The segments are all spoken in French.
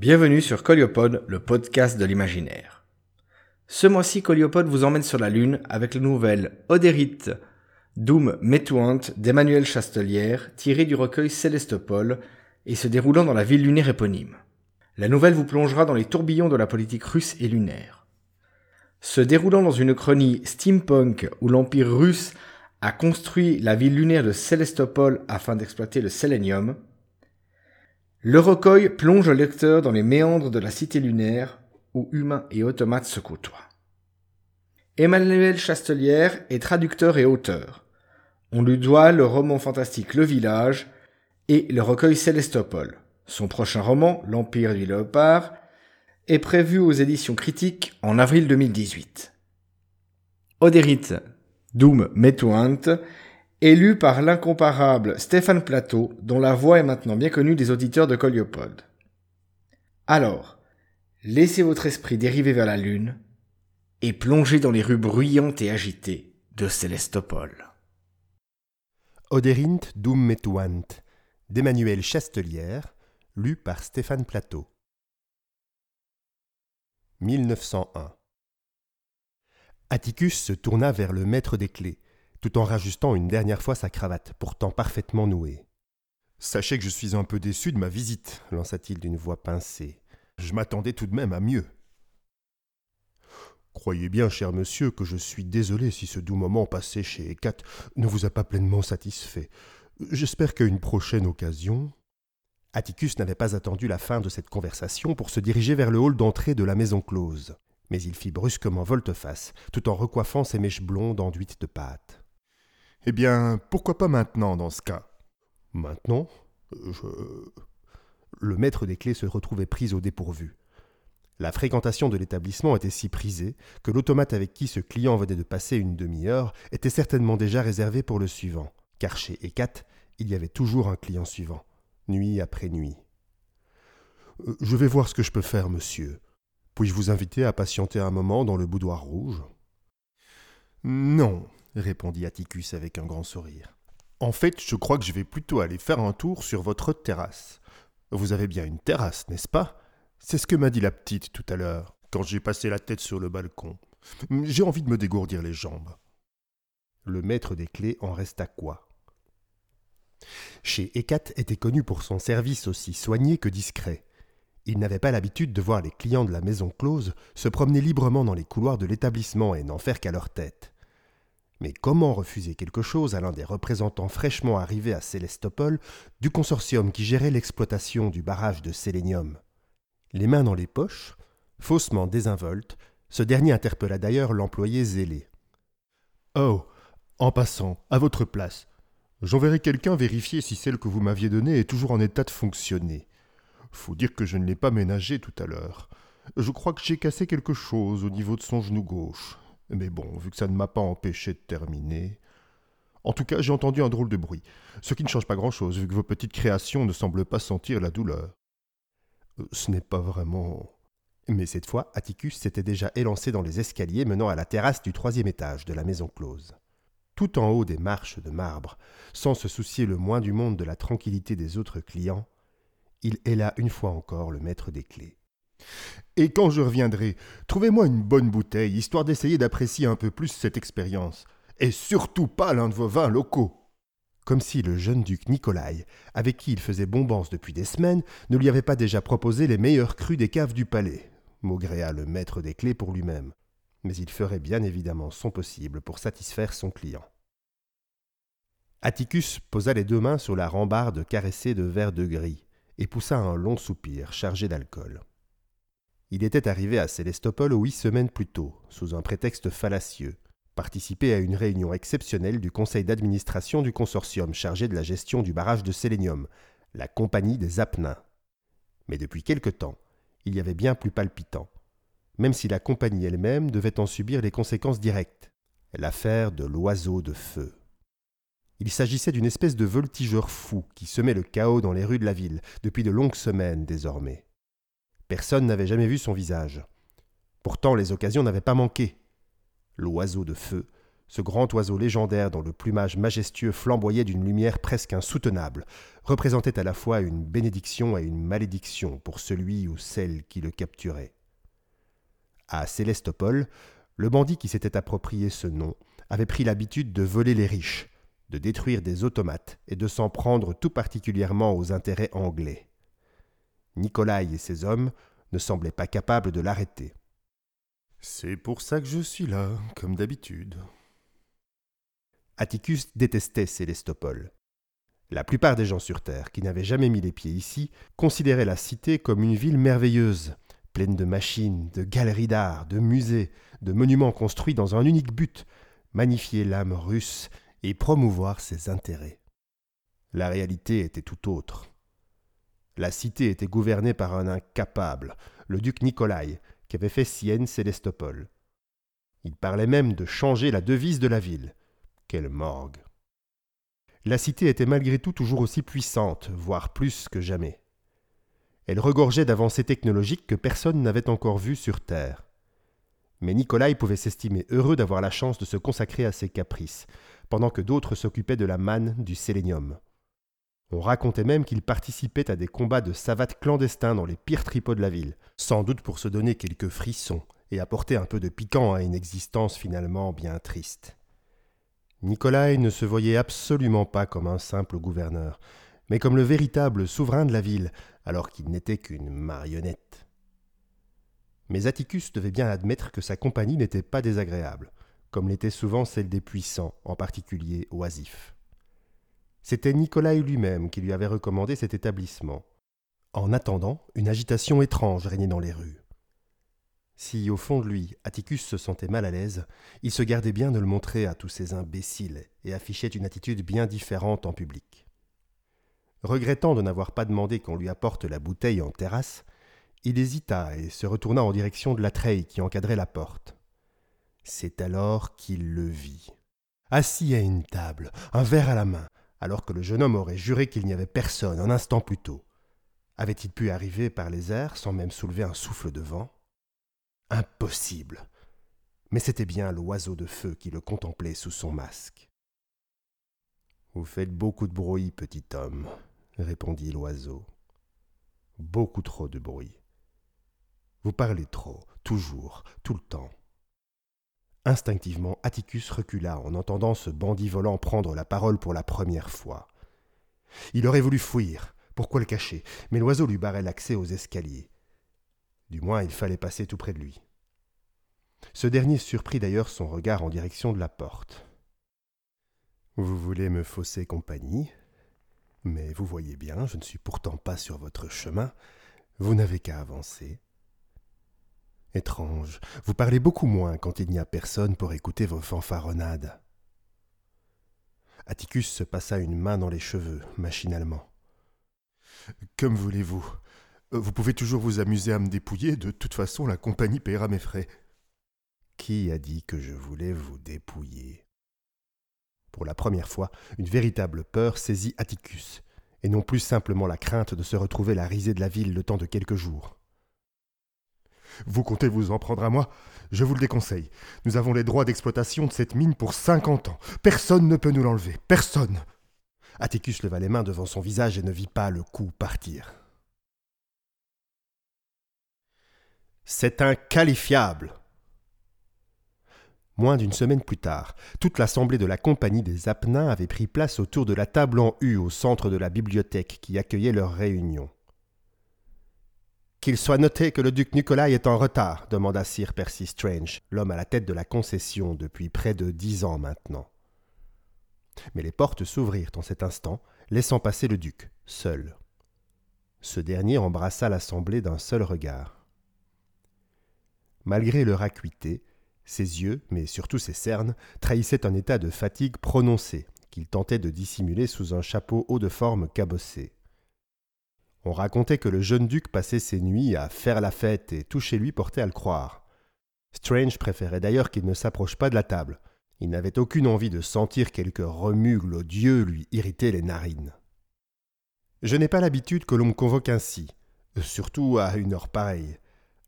Bienvenue sur Coliopod, le podcast de l'imaginaire. Ce mois-ci, Coliopod vous emmène sur la Lune avec la nouvelle Odérite Doom Metuant d'Emmanuel Chastelière, tirée du recueil Célestopole et se déroulant dans la ville lunaire éponyme. La nouvelle vous plongera dans les tourbillons de la politique russe et lunaire. Se déroulant dans une chronie steampunk où l'Empire russe a construit la ville lunaire de Célestopole afin d'exploiter le sélénium, le recueil plonge le lecteur dans les méandres de la cité lunaire où humains et automates se côtoient. Emmanuel Chastelière est traducteur et auteur. On lui doit le roman fantastique Le Village et le recueil Célestopole. Son prochain roman, L'Empire du Léopard, est prévu aux éditions critiques en avril 2018. Odérite Doom Metuant élu par l'incomparable Stéphane Plateau, dont la voix est maintenant bien connue des auditeurs de Coliopod. Alors, laissez votre esprit dériver vers la lune et plongez dans les rues bruyantes et agitées de Célestopole. Odérint Dum Metuant d'Emmanuel Chastelière, lu par Stéphane Plateau. 1901 Atticus se tourna vers le maître des clés tout en rajustant une dernière fois sa cravate, pourtant parfaitement nouée. Sachez que je suis un peu déçu de ma visite, lança-t-il d'une voix pincée. Je m'attendais tout de même à mieux. Croyez bien, cher monsieur, que je suis désolé si ce doux moment passé chez Hécat ne vous a pas pleinement satisfait. J'espère qu'à une prochaine occasion. Atticus n'avait pas attendu la fin de cette conversation pour se diriger vers le hall d'entrée de la maison close. Mais il fit brusquement volte-face, tout en recoiffant ses mèches blondes enduites de pâte. Eh bien, pourquoi pas maintenant dans ce cas? Maintenant? Je. Le maître des clés se retrouvait pris au dépourvu. La fréquentation de l'établissement était si prisée que l'automate avec qui ce client venait de passer une demi-heure était certainement déjà réservé pour le suivant, car chez Ecat, il y avait toujours un client suivant, nuit après nuit. Euh, je vais voir ce que je peux faire, monsieur. Puis-je vous inviter à patienter un moment dans le boudoir rouge? Non, répondit Atticus avec un grand sourire. En fait, je crois que je vais plutôt aller faire un tour sur votre terrasse. Vous avez bien une terrasse, n'est-ce pas? C'est ce que m'a dit la petite tout à l'heure, quand j'ai passé la tête sur le balcon. J'ai envie de me dégourdir les jambes. Le maître des clés en resta quoi? Chez Hécate était connu pour son service aussi soigné que discret. Il n'avait pas l'habitude de voir les clients de la maison close se promener librement dans les couloirs de l'établissement et n'en faire qu'à leur tête. Mais comment refuser quelque chose à l'un des représentants fraîchement arrivés à Célestopole du consortium qui gérait l'exploitation du barrage de sélénium Les mains dans les poches, faussement désinvolte, ce dernier interpella d'ailleurs l'employé zélé. Oh, en passant, à votre place, j'enverrai quelqu'un vérifier si celle que vous m'aviez donnée est toujours en état de fonctionner. Faut dire que je ne l'ai pas ménagée tout à l'heure. Je crois que j'ai cassé quelque chose au niveau de son genou gauche. Mais bon, vu que ça ne m'a pas empêché de terminer. En tout cas, j'ai entendu un drôle de bruit, ce qui ne change pas grand-chose, vu que vos petites créations ne semblent pas sentir la douleur. Euh, ce n'est pas vraiment. Mais cette fois, Atticus s'était déjà élancé dans les escaliers menant à la terrasse du troisième étage de la maison close. Tout en haut des marches de marbre, sans se soucier le moins du monde de la tranquillité des autres clients, il héla une fois encore le maître des clés. Et quand je reviendrai, trouvez-moi une bonne bouteille, histoire d'essayer d'apprécier un peu plus cette expérience. Et surtout pas l'un de vos vins locaux. Comme si le jeune duc Nicolai, avec qui il faisait bombance depuis des semaines, ne lui avait pas déjà proposé les meilleurs crus des caves du palais. Maugréa le maître des clés pour lui-même. Mais il ferait bien évidemment son possible pour satisfaire son client. Atticus posa les deux mains sur la rambarde caressée de verre de gris et poussa un long soupir chargé d'alcool. Il était arrivé à Célestopole huit semaines plus tôt, sous un prétexte fallacieux, participer à une réunion exceptionnelle du conseil d'administration du consortium chargé de la gestion du barrage de sélénium, la Compagnie des Apennins. Mais depuis quelque temps, il y avait bien plus palpitant, même si la compagnie elle-même devait en subir les conséquences directes, l'affaire de l'oiseau de feu. Il s'agissait d'une espèce de voltigeur fou qui semait le chaos dans les rues de la ville depuis de longues semaines désormais. Personne n'avait jamais vu son visage. Pourtant les occasions n'avaient pas manqué. L'oiseau de feu ce grand oiseau légendaire dont le plumage majestueux flamboyait d'une lumière presque insoutenable, représentait à la fois une bénédiction et une malédiction pour celui ou celle qui le capturait. À Célestopol, le bandit qui s'était approprié ce nom avait pris l'habitude de voler les riches, de détruire des automates et de s'en prendre tout particulièrement aux intérêts anglais. Nicolai et ses hommes ne semblaient pas capables de l'arrêter. C'est pour ça que je suis là, comme d'habitude. Atticus détestait Célestopol. La plupart des gens sur Terre qui n'avaient jamais mis les pieds ici considéraient la cité comme une ville merveilleuse, pleine de machines, de galeries d'art, de musées, de monuments construits dans un unique but, magnifier l'âme russe et promouvoir ses intérêts. La réalité était tout autre. La cité était gouvernée par un incapable, le duc Nicolai, qui avait fait Sienne Célestopol. Il parlait même de changer la devise de la ville. Quelle morgue. La cité était malgré tout toujours aussi puissante, voire plus que jamais. Elle regorgeait d'avancées technologiques que personne n'avait encore vues sur Terre. Mais Nicolai pouvait s'estimer heureux d'avoir la chance de se consacrer à ses caprices, pendant que d'autres s'occupaient de la manne du sélénium. On racontait même qu'il participait à des combats de savates clandestins dans les pires tripots de la ville, sans doute pour se donner quelques frissons et apporter un peu de piquant à une existence finalement bien triste. Nicolai ne se voyait absolument pas comme un simple gouverneur, mais comme le véritable souverain de la ville, alors qu'il n'était qu'une marionnette. Mais Atticus devait bien admettre que sa compagnie n'était pas désagréable, comme l'était souvent celle des puissants, en particulier oisifs. C'était Nicolai lui-même qui lui avait recommandé cet établissement. En attendant, une agitation étrange régnait dans les rues. Si, au fond de lui, Atticus se sentait mal à l'aise, il se gardait bien de le montrer à tous ces imbéciles et affichait une attitude bien différente en public. Regrettant de n'avoir pas demandé qu'on lui apporte la bouteille en terrasse, il hésita et se retourna en direction de la treille qui encadrait la porte. C'est alors qu'il le vit. Assis à une table, un verre à la main, alors que le jeune homme aurait juré qu'il n'y avait personne un instant plus tôt. Avait-il pu arriver par les airs sans même soulever un souffle de vent? Impossible. Mais c'était bien l'oiseau de feu qui le contemplait sous son masque. Vous faites beaucoup de bruit, petit homme, répondit l'oiseau. Beaucoup trop de bruit. Vous parlez trop, toujours, tout le temps. Instinctivement, Atticus recula en entendant ce bandit volant prendre la parole pour la première fois. Il aurait voulu fuir, pourquoi le cacher Mais l'oiseau lui barrait l'accès aux escaliers. Du moins, il fallait passer tout près de lui. Ce dernier surprit d'ailleurs son regard en direction de la porte. Vous voulez me fausser compagnie? Mais vous voyez bien, je ne suis pourtant pas sur votre chemin. Vous n'avez qu'à avancer. Étrange, vous parlez beaucoup moins quand il n'y a personne pour écouter vos fanfaronnades. Atticus se passa une main dans les cheveux, machinalement. Comme voulez-vous. Vous pouvez toujours vous amuser à me dépouiller, de toute façon la compagnie paiera mes frais. Qui a dit que je voulais vous dépouiller? Pour la première fois, une véritable peur saisit Atticus, et non plus simplement la crainte de se retrouver la risée de la ville le temps de quelques jours. Vous comptez vous en prendre à moi? Je vous le déconseille. Nous avons les droits d'exploitation de cette mine pour cinquante ans. Personne ne peut nous l'enlever. Personne. Atticus leva les mains devant son visage et ne vit pas le coup partir. C'est inqualifiable. Moins d'une semaine plus tard, toute l'assemblée de la compagnie des Apennins avait pris place autour de la table en U au centre de la bibliothèque qui accueillait leur réunion. Qu'il soit noté que le duc Nicolas est en retard, demanda Sir Percy Strange, l'homme à la tête de la concession depuis près de dix ans maintenant. Mais les portes s'ouvrirent en cet instant, laissant passer le duc, seul. Ce dernier embrassa l'assemblée d'un seul regard. Malgré leur acuité, ses yeux, mais surtout ses cernes, trahissaient un état de fatigue prononcé, qu'il tentait de dissimuler sous un chapeau haut de forme cabossé. On racontait que le jeune duc passait ses nuits à faire la fête et tout chez lui portait à le croire. Strange préférait d'ailleurs qu'il ne s'approche pas de la table. Il n'avait aucune envie de sentir quelque remue odieux lui irriter les narines. Je n'ai pas l'habitude que l'on me convoque ainsi, surtout à une heure pareille,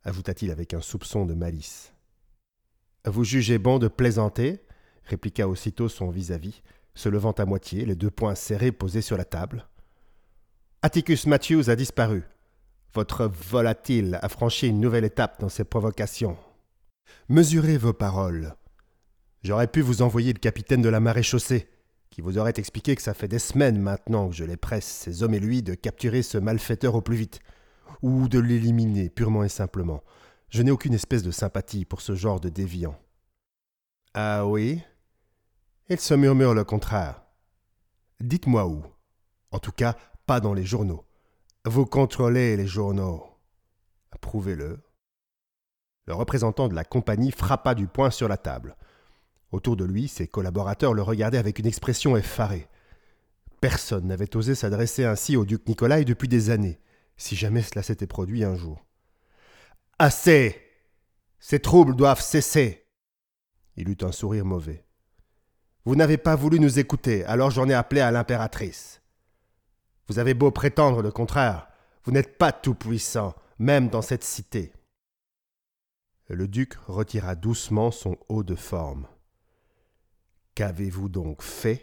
ajouta-t-il avec un soupçon de malice. Vous jugez bon de plaisanter répliqua aussitôt son vis-à-vis, se levant à moitié, les deux poings serrés posés sur la table. Atticus Matthews a disparu. Votre volatile a franchi une nouvelle étape dans ses provocations. Mesurez vos paroles. J'aurais pu vous envoyer le capitaine de la marée chaussée, qui vous aurait expliqué que ça fait des semaines maintenant que je les presse, ces hommes et lui, de capturer ce malfaiteur au plus vite, ou de l'éliminer purement et simplement. Je n'ai aucune espèce de sympathie pour ce genre de déviant. Ah oui? Il se murmure le contraire. Dites-moi où. En tout cas, dans les journaux. Vous contrôlez les journaux. Prouvez-le. Le représentant de la compagnie frappa du poing sur la table. Autour de lui, ses collaborateurs le regardaient avec une expression effarée. Personne n'avait osé s'adresser ainsi au duc Nicolas depuis des années, si jamais cela s'était produit un jour. Assez Ces troubles doivent cesser Il eut un sourire mauvais. Vous n'avez pas voulu nous écouter, alors j'en ai appelé à l'impératrice. Vous avez beau prétendre le contraire, vous n'êtes pas tout-puissant, même dans cette cité. Le duc retira doucement son haut de forme. Qu'avez-vous donc fait?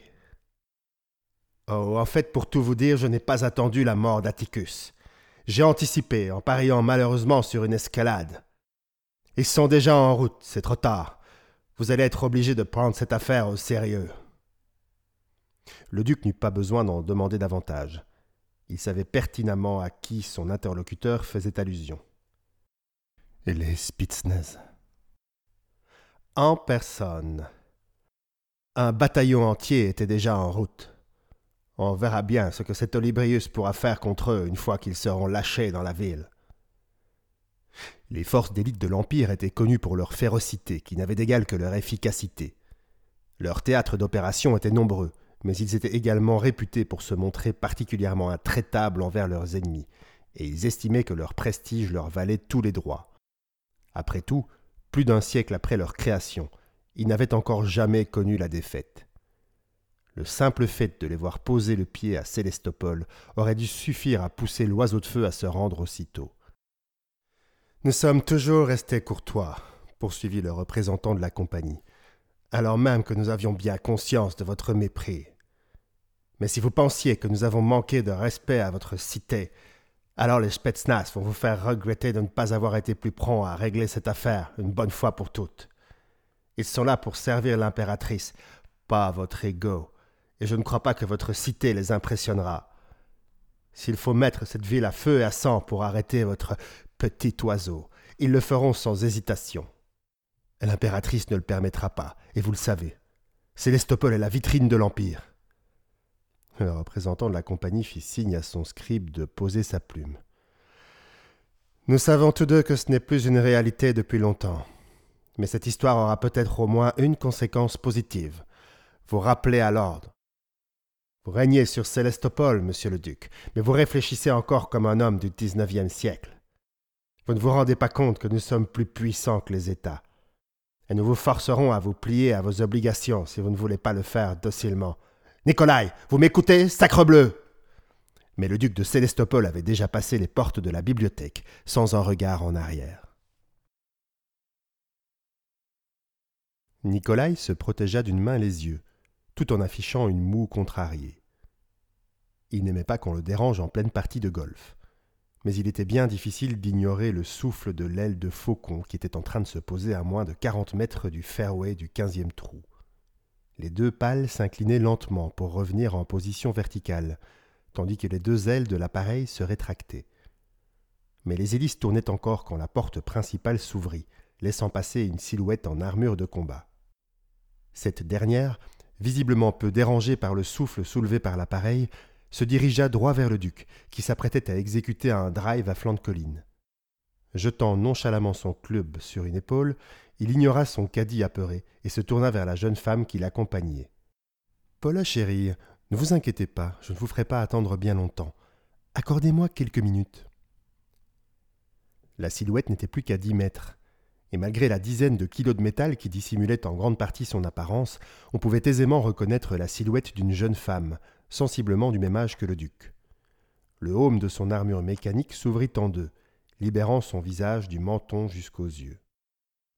Oh, en fait, pour tout vous dire, je n'ai pas attendu la mort d'Atticus. J'ai anticipé en pariant malheureusement sur une escalade. Ils sont déjà en route, c'est trop tard. Vous allez être obligé de prendre cette affaire au sérieux. Le duc n'eut pas besoin d'en demander davantage. Il savait pertinemment à qui son interlocuteur faisait allusion. Et les Spitznez En personne. Un bataillon entier était déjà en route. On verra bien ce que cet Olybrius pourra faire contre eux une fois qu'ils seront lâchés dans la ville. Les forces d'élite de l'Empire étaient connues pour leur férocité, qui n'avait d'égal que leur efficacité. Leurs théâtres d'opération étaient nombreux, mais ils étaient également réputés pour se montrer particulièrement intraitables envers leurs ennemis, et ils estimaient que leur prestige leur valait tous les droits. Après tout, plus d'un siècle après leur création, ils n'avaient encore jamais connu la défaite. Le simple fait de les voir poser le pied à Célestopole aurait dû suffire à pousser l'oiseau de feu à se rendre aussitôt. Nous sommes toujours restés courtois, poursuivit le représentant de la compagnie, alors même que nous avions bien conscience de votre mépris. Mais si vous pensiez que nous avons manqué de respect à votre cité, alors les Spetsnaz vont vous faire regretter de ne pas avoir été plus prompts à régler cette affaire une bonne fois pour toutes. Ils sont là pour servir l'impératrice, pas votre ego, et je ne crois pas que votre cité les impressionnera. S'il faut mettre cette ville à feu et à sang pour arrêter votre petit oiseau, ils le feront sans hésitation. L'impératrice ne le permettra pas, et vous le savez. Célestopole est la vitrine de l'Empire. Le représentant de la compagnie fit signe à son scribe de poser sa plume. Nous savons tous deux que ce n'est plus une réalité depuis longtemps. Mais cette histoire aura peut-être au moins une conséquence positive. Vous rappelez à l'ordre. Vous régnez sur Célestopole, monsieur le duc, mais vous réfléchissez encore comme un homme du XIXe siècle. Vous ne vous rendez pas compte que nous sommes plus puissants que les États. Et nous vous forcerons à vous plier à vos obligations si vous ne voulez pas le faire docilement. Nicolai, vous m'écoutez, sacrebleu Mais le duc de Célestopole avait déjà passé les portes de la bibliothèque, sans un regard en arrière. Nicolai se protégea d'une main les yeux, tout en affichant une moue contrariée. Il n'aimait pas qu'on le dérange en pleine partie de golf. Mais il était bien difficile d'ignorer le souffle de l'aile de faucon qui était en train de se poser à moins de quarante mètres du fairway du quinzième trou. Les deux pales s'inclinaient lentement pour revenir en position verticale, tandis que les deux ailes de l'appareil se rétractaient. Mais les hélices tournaient encore quand la porte principale s'ouvrit, laissant passer une silhouette en armure de combat. Cette dernière visiblement peu dérangé par le souffle soulevé par l'appareil, se dirigea droit vers le duc, qui s'apprêtait à exécuter un drive à flanc de colline. Jetant nonchalamment son club sur une épaule, il ignora son caddie apeuré et se tourna vers la jeune femme qui l'accompagnait. Paula chérie, ne vous inquiétez pas, je ne vous ferai pas attendre bien longtemps. Accordez-moi quelques minutes. La silhouette n'était plus qu'à dix mètres, et malgré la dizaine de kilos de métal qui dissimulait en grande partie son apparence, on pouvait aisément reconnaître la silhouette d'une jeune femme, sensiblement du même âge que le duc. Le haume de son armure mécanique s'ouvrit en deux, libérant son visage du menton jusqu'aux yeux.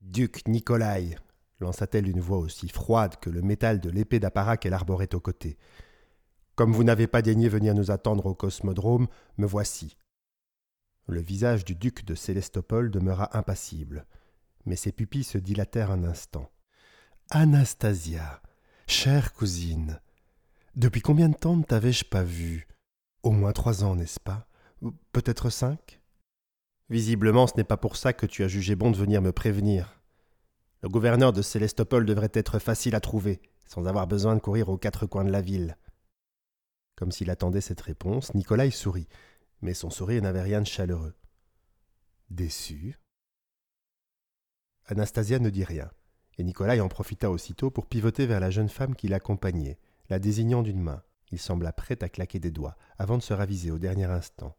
Duc Nicolai, lança-t-elle d'une voix aussi froide que le métal de l'épée d'apparat qu'elle arborait au côté. Comme vous n'avez pas daigné venir nous attendre au cosmodrome, me voici. Le visage du duc de Célestopole demeura impassible, mais ses pupilles se dilatèrent un instant. Anastasia, chère cousine, depuis combien de temps ne t'avais-je pas vue? Au moins trois ans, n'est-ce pas? Peut-être cinq? Visiblement, ce n'est pas pour ça que tu as jugé bon de venir me prévenir. Le gouverneur de Célestopole devrait être facile à trouver, sans avoir besoin de courir aux quatre coins de la ville. Comme s'il attendait cette réponse, Nikolai sourit, mais son sourire n'avait rien de chaleureux. Déçu? Anastasia ne dit rien, et Nikolai en profita aussitôt pour pivoter vers la jeune femme qui l'accompagnait, la désignant d'une main. Il sembla prêt à claquer des doigts, avant de se raviser au dernier instant.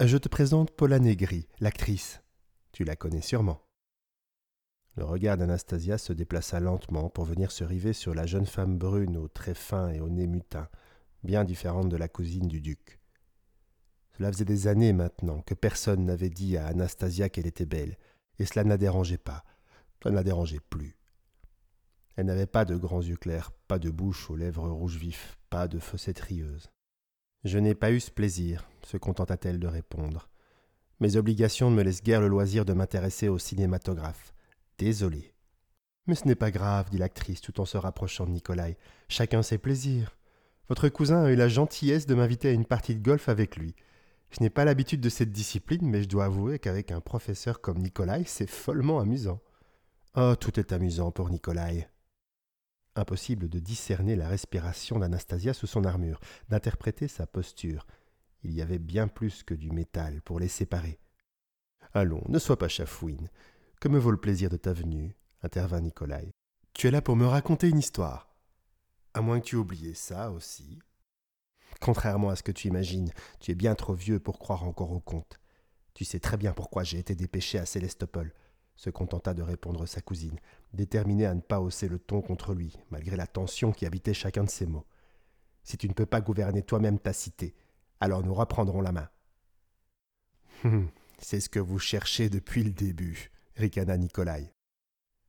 Je te présente Paula Negri, l'actrice. Tu la connais sûrement. Le regard d'Anastasia se déplaça lentement pour venir se river sur la jeune femme brune aux traits fins et au nez mutin, bien différente de la cousine du duc. Cela faisait des années maintenant que personne n'avait dit à Anastasia qu'elle était belle, et cela ne la dérangeait pas, ça ne la dérangeait plus. Elle n'avait pas de grands yeux clairs, pas de bouche aux lèvres rouges vifs, pas de fossettes rieuses. Je n'ai pas eu ce plaisir, se contenta-t-elle de répondre. Mes obligations ne me laissent guère le loisir de m'intéresser au cinématographe. Désolé. Mais ce n'est pas grave, dit l'actrice tout en se rapprochant de Nikolai. Chacun ses plaisirs. Votre cousin a eu la gentillesse de m'inviter à une partie de golf avec lui. Je n'ai pas l'habitude de cette discipline, mais je dois avouer qu'avec un professeur comme Nikolai, c'est follement amusant. Oh, tout est amusant pour Nikolai. Impossible de discerner la respiration d'Anastasia sous son armure, d'interpréter sa posture. Il y avait bien plus que du métal pour les séparer. Allons, ne sois pas chafouine. Que me vaut le plaisir de ta venue? intervint Nikolai. Tu es là pour me raconter une histoire. À moins que tu oublies ça aussi. Contrairement à ce que tu imagines, tu es bien trop vieux pour croire encore au conte. Tu sais très bien pourquoi j'ai été dépêché à Célestopole se contenta de répondre sa cousine, déterminée à ne pas hausser le ton contre lui, malgré la tension qui habitait chacun de ses mots. Si tu ne peux pas gouverner toi-même ta cité, alors nous reprendrons la main. Hum, c'est ce que vous cherchez depuis le début, ricana Nikolai.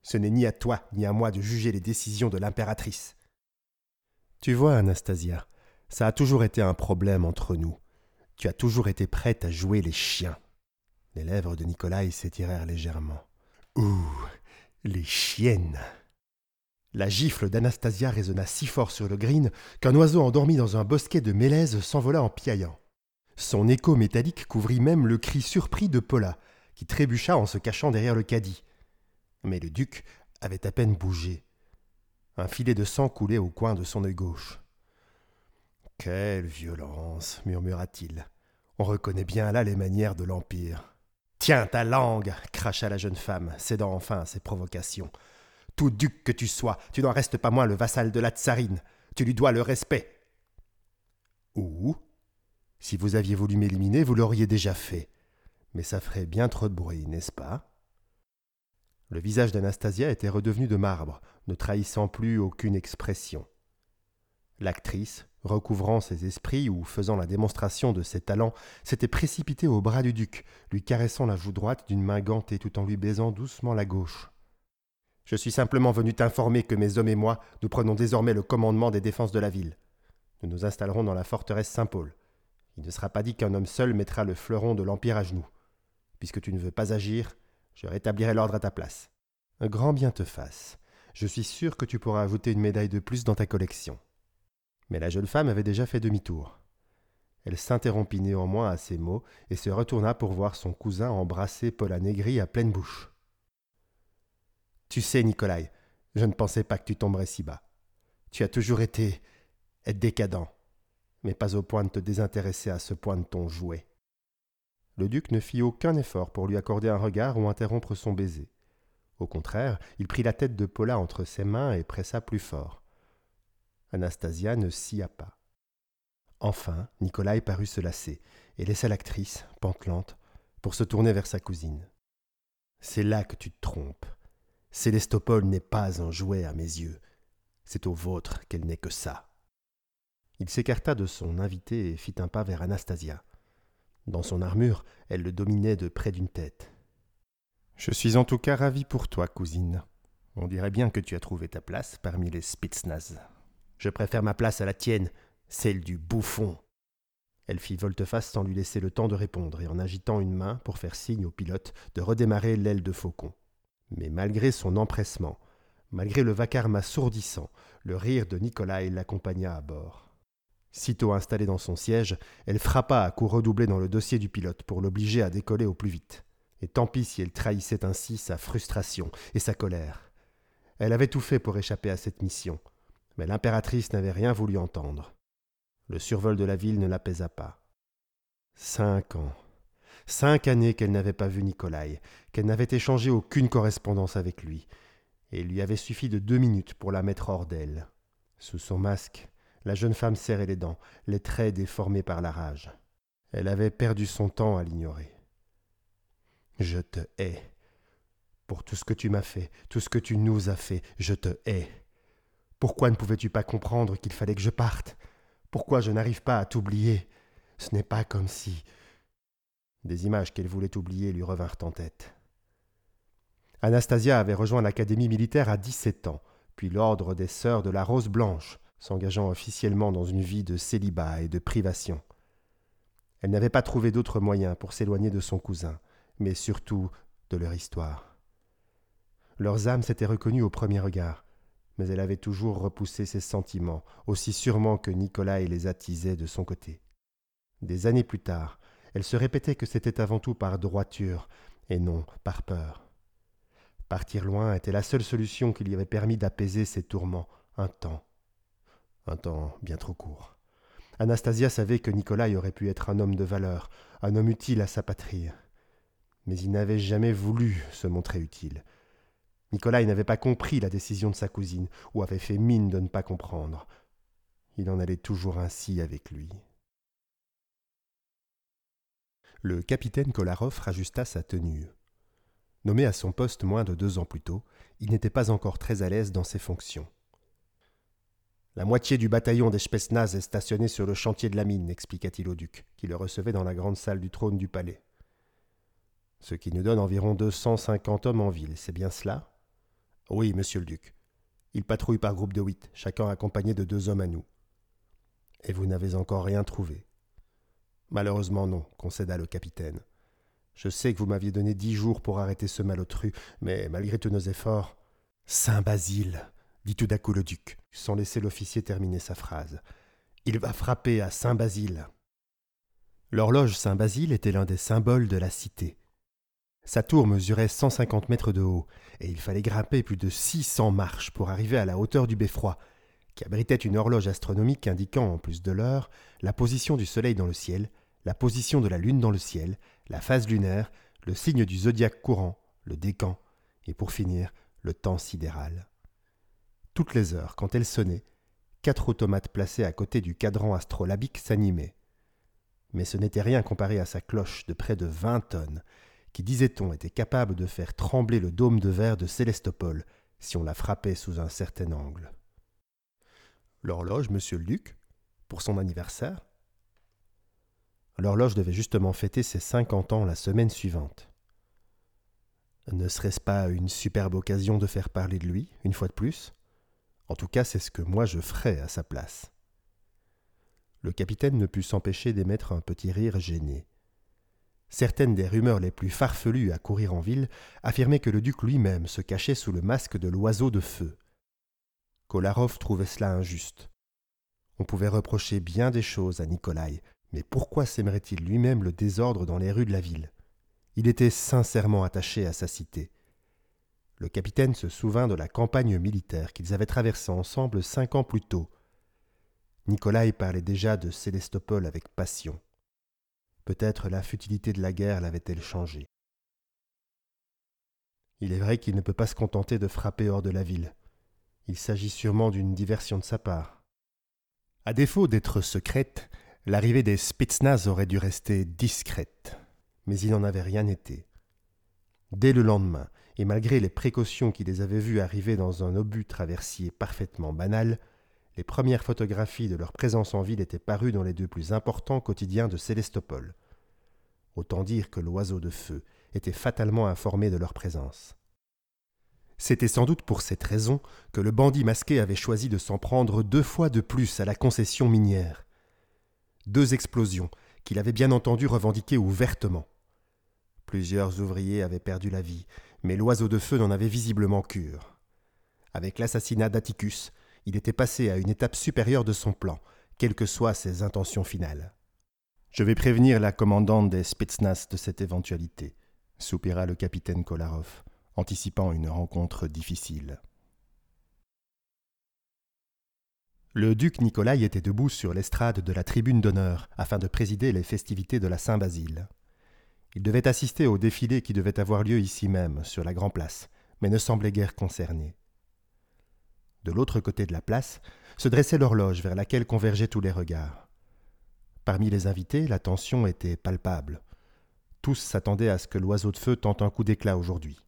Ce n'est ni à toi ni à moi de juger les décisions de l'impératrice. Tu vois, Anastasia, ça a toujours été un problème entre nous. Tu as toujours été prête à jouer les chiens. Les lèvres de Nikolai s'étirèrent légèrement. Ouh, les chiennes La gifle d'Anastasia résonna si fort sur le green qu'un oiseau endormi dans un bosquet de mélèzes s'envola en piaillant. Son écho métallique couvrit même le cri surpris de Paula, qui trébucha en se cachant derrière le caddie. Mais le duc avait à peine bougé. Un filet de sang coulait au coin de son œil gauche. Quelle violence murmura-t-il. On reconnaît bien là les manières de l'Empire. Tiens ta langue cracha la jeune femme, cédant enfin à ses provocations. Tout duc que tu sois, tu n'en restes pas moins le vassal de la tsarine. Tu lui dois le respect. Ou, si vous aviez voulu m'éliminer, vous l'auriez déjà fait. Mais ça ferait bien trop de bruit, n'est-ce pas? Le visage d'Anastasia était redevenu de marbre, ne trahissant plus aucune expression. L'actrice, recouvrant ses esprits ou faisant la démonstration de ses talents, s'était précipitée au bras du duc, lui caressant la joue droite d'une main gantée tout en lui baisant doucement la gauche. Je suis simplement venu t'informer que mes hommes et moi, nous prenons désormais le commandement des défenses de la ville. Nous nous installerons dans la forteresse Saint-Paul. Il ne sera pas dit qu'un homme seul mettra le fleuron de l'Empire à genoux. Puisque tu ne veux pas agir, je rétablirai l'ordre à ta place. Un grand bien te fasse. Je suis sûr que tu pourras ajouter une médaille de plus dans ta collection. Mais la jeune femme avait déjà fait demi-tour. Elle s'interrompit néanmoins à ces mots et se retourna pour voir son cousin embrasser Paula Negri à pleine bouche. Tu sais, Nikolai, je ne pensais pas que tu tomberais si bas. Tu as toujours été décadent, mais pas au point de te désintéresser à ce point de ton jouet. Le duc ne fit aucun effort pour lui accorder un regard ou interrompre son baiser. Au contraire, il prit la tête de Paula entre ses mains et pressa plus fort. Anastasia ne sia pas. Enfin, Nikolai parut se lasser et laissa l'actrice, pantelante, pour se tourner vers sa cousine. C'est là que tu te trompes. Célestopole n'est pas un jouet à mes yeux. C'est au vôtre qu'elle n'est que ça. Il s'écarta de son invité et fit un pas vers Anastasia. Dans son armure, elle le dominait de près d'une tête. Je suis en tout cas ravi pour toi, cousine. On dirait bien que tu as trouvé ta place parmi les Spitznaz. Je préfère ma place à la tienne, celle du bouffon. Elle fit volte-face sans lui laisser le temps de répondre et en agitant une main pour faire signe au pilote de redémarrer l'aile de faucon. Mais malgré son empressement, malgré le vacarme assourdissant, le rire de Nikolai l'accompagna à bord. Sitôt installée dans son siège, elle frappa à coups redoublés dans le dossier du pilote pour l'obliger à décoller au plus vite. Et tant pis si elle trahissait ainsi sa frustration et sa colère. Elle avait tout fait pour échapper à cette mission, mais l'impératrice n'avait rien voulu entendre. Le survol de la ville ne l'apaisa pas. Cinq ans. Cinq années qu'elle n'avait pas vu Nikolai, qu'elle n'avait échangé aucune correspondance avec lui, et il lui avait suffi de deux minutes pour la mettre hors d'elle. Sous son masque, la jeune femme serrait les dents, les traits déformés par la rage. Elle avait perdu son temps à l'ignorer. Je te hais. Pour tout ce que tu m'as fait, tout ce que tu nous as fait, je te hais. Pourquoi ne pouvais-tu pas comprendre qu'il fallait que je parte? Pourquoi je n'arrive pas à t'oublier? Ce n'est pas comme si. Des images qu'elle voulait oublier lui revinrent en tête. Anastasia avait rejoint l'académie militaire à 17 ans, puis l'ordre des Sœurs de la Rose Blanche, s'engageant officiellement dans une vie de célibat et de privation. Elle n'avait pas trouvé d'autre moyen pour s'éloigner de son cousin, mais surtout de leur histoire. Leurs âmes s'étaient reconnues au premier regard, mais elle avait toujours repoussé ses sentiments, aussi sûrement que Nicolas les attisait de son côté. Des années plus tard, elle se répétait que c'était avant tout par droiture, et non par peur. Partir loin était la seule solution qui lui avait permis d'apaiser ses tourments un temps. Un temps bien trop court. Anastasia savait que Nikolai aurait pu être un homme de valeur, un homme utile à sa patrie. Mais il n'avait jamais voulu se montrer utile. Nikolai n'avait pas compris la décision de sa cousine, ou avait fait mine de ne pas comprendre. Il en allait toujours ainsi avec lui. Le capitaine Kolarov rajusta sa tenue. Nommé à son poste moins de deux ans plus tôt, il n'était pas encore très à l'aise dans ses fonctions. La moitié du bataillon des Spetsnaz est stationné sur le chantier de la mine, expliqua-t-il au duc, qui le recevait dans la grande salle du trône du palais. Ce qui nous donne environ deux cent cinquante hommes en ville, c'est bien cela? Oui, monsieur le duc. Ils patrouillent par groupe de huit, chacun accompagné de deux hommes à nous. Et vous n'avez encore rien trouvé Malheureusement non, concéda le capitaine. Je sais que vous m'aviez donné dix jours pour arrêter ce malotru, mais malgré tous nos efforts. Saint Basile, dit tout d'un coup le duc, sans laisser l'officier terminer sa phrase. Il va frapper à Saint Basile. L'horloge Saint Basile était l'un des symboles de la cité. Sa tour mesurait cent cinquante mètres de haut, et il fallait grimper plus de six cents marches pour arriver à la hauteur du beffroi, qui abritait une horloge astronomique indiquant, en plus de l'heure, la position du Soleil dans le ciel, la position de la Lune dans le ciel, la phase lunaire, le signe du zodiaque courant, le décan, et pour finir, le temps sidéral. Toutes les heures, quand elle sonnait, quatre automates placés à côté du cadran astrolabique s'animaient. Mais ce n'était rien comparé à sa cloche de près de vingt tonnes, qui, disait-on, était capable de faire trembler le dôme de verre de Célestopole si on la frappait sous un certain angle. L'horloge, monsieur le duc, pour son anniversaire? L'horloge devait justement fêter ses cinquante ans la semaine suivante. Ne serait-ce pas une superbe occasion de faire parler de lui, une fois de plus? En tout cas, c'est ce que moi je ferais à sa place. Le capitaine ne put s'empêcher d'émettre un petit rire gêné. Certaines des rumeurs les plus farfelues à courir en ville affirmaient que le duc lui-même se cachait sous le masque de l'oiseau de feu. Kolarov trouvait cela injuste. On pouvait reprocher bien des choses à Nikolai, mais pourquoi s'aimerait-il lui-même le désordre dans les rues de la ville? Il était sincèrement attaché à sa cité. Le capitaine se souvint de la campagne militaire qu'ils avaient traversée ensemble cinq ans plus tôt. Nikolai parlait déjà de Célestopole avec passion. Peut-être la futilité de la guerre l'avait-elle changé. Il est vrai qu'il ne peut pas se contenter de frapper hors de la ville. Il s'agit sûrement d'une diversion de sa part. À défaut d'être secrète, l'arrivée des Spitznaz aurait dû rester discrète, mais il n'en avait rien été. Dès le lendemain, et malgré les précautions qui les avaient vus arriver dans un obus traversier parfaitement banal, les premières photographies de leur présence en ville étaient parues dans les deux plus importants quotidiens de Célestopole. Autant dire que l'oiseau de feu était fatalement informé de leur présence. C'était sans doute pour cette raison que le bandit masqué avait choisi de s'en prendre deux fois de plus à la concession minière. Deux explosions qu'il avait bien entendu revendiquer ouvertement. Plusieurs ouvriers avaient perdu la vie, mais l'oiseau de feu n'en avait visiblement cure. Avec l'assassinat d'Atticus, il était passé à une étape supérieure de son plan, quelles que soient ses intentions finales. Je vais prévenir la commandante des Spetsnaz de cette éventualité, soupira le capitaine Kolarov, anticipant une rencontre difficile. Le duc Nikolai était debout sur l'estrade de la tribune d'honneur afin de présider les festivités de la Saint-Basile. Il devait assister au défilé qui devait avoir lieu ici même, sur la Grand Place, mais ne semblait guère concerné. De l'autre côté de la place se dressait l'horloge vers laquelle convergeaient tous les regards. Parmi les invités, la tension était palpable. Tous s'attendaient à ce que l'oiseau de feu tente un coup d'éclat aujourd'hui.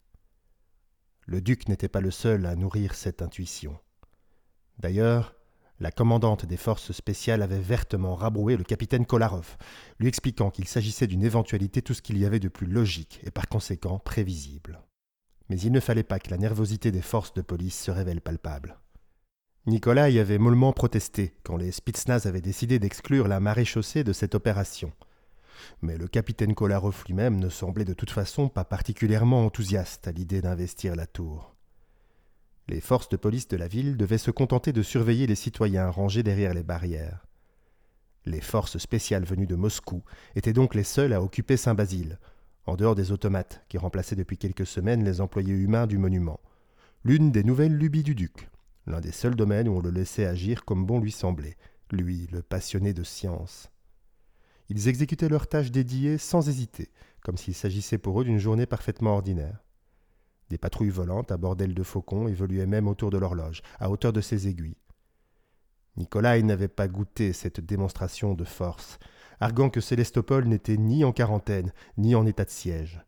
Le duc n'était pas le seul à nourrir cette intuition. D'ailleurs, la commandante des forces spéciales avait vertement rabroué le capitaine Kolarov, lui expliquant qu'il s'agissait d'une éventualité tout ce qu'il y avait de plus logique et par conséquent prévisible. Mais il ne fallait pas que la nervosité des forces de police se révèle palpable. Nicolas y avait mollement protesté quand les Spitznaz avaient décidé d'exclure la maréchaussée de cette opération. Mais le capitaine Kolarov lui-même ne semblait de toute façon pas particulièrement enthousiaste à l'idée d'investir la tour. Les forces de police de la ville devaient se contenter de surveiller les citoyens rangés derrière les barrières. Les forces spéciales venues de Moscou étaient donc les seules à occuper Saint-Basile, en dehors des automates qui remplaçaient depuis quelques semaines les employés humains du monument. L'une des nouvelles lubies du duc, l'un des seuls domaines où on le laissait agir comme bon lui semblait, lui, le passionné de science. Ils exécutaient leurs tâches dédiées sans hésiter, comme s'il s'agissait pour eux d'une journée parfaitement ordinaire. Des patrouilles volantes à bordel de faucons évoluaient même autour de l'horloge, à hauteur de ses aiguilles. Nikolai n'avait pas goûté cette démonstration de force, arguant que Célestopol n'était ni en quarantaine, ni en état de siège.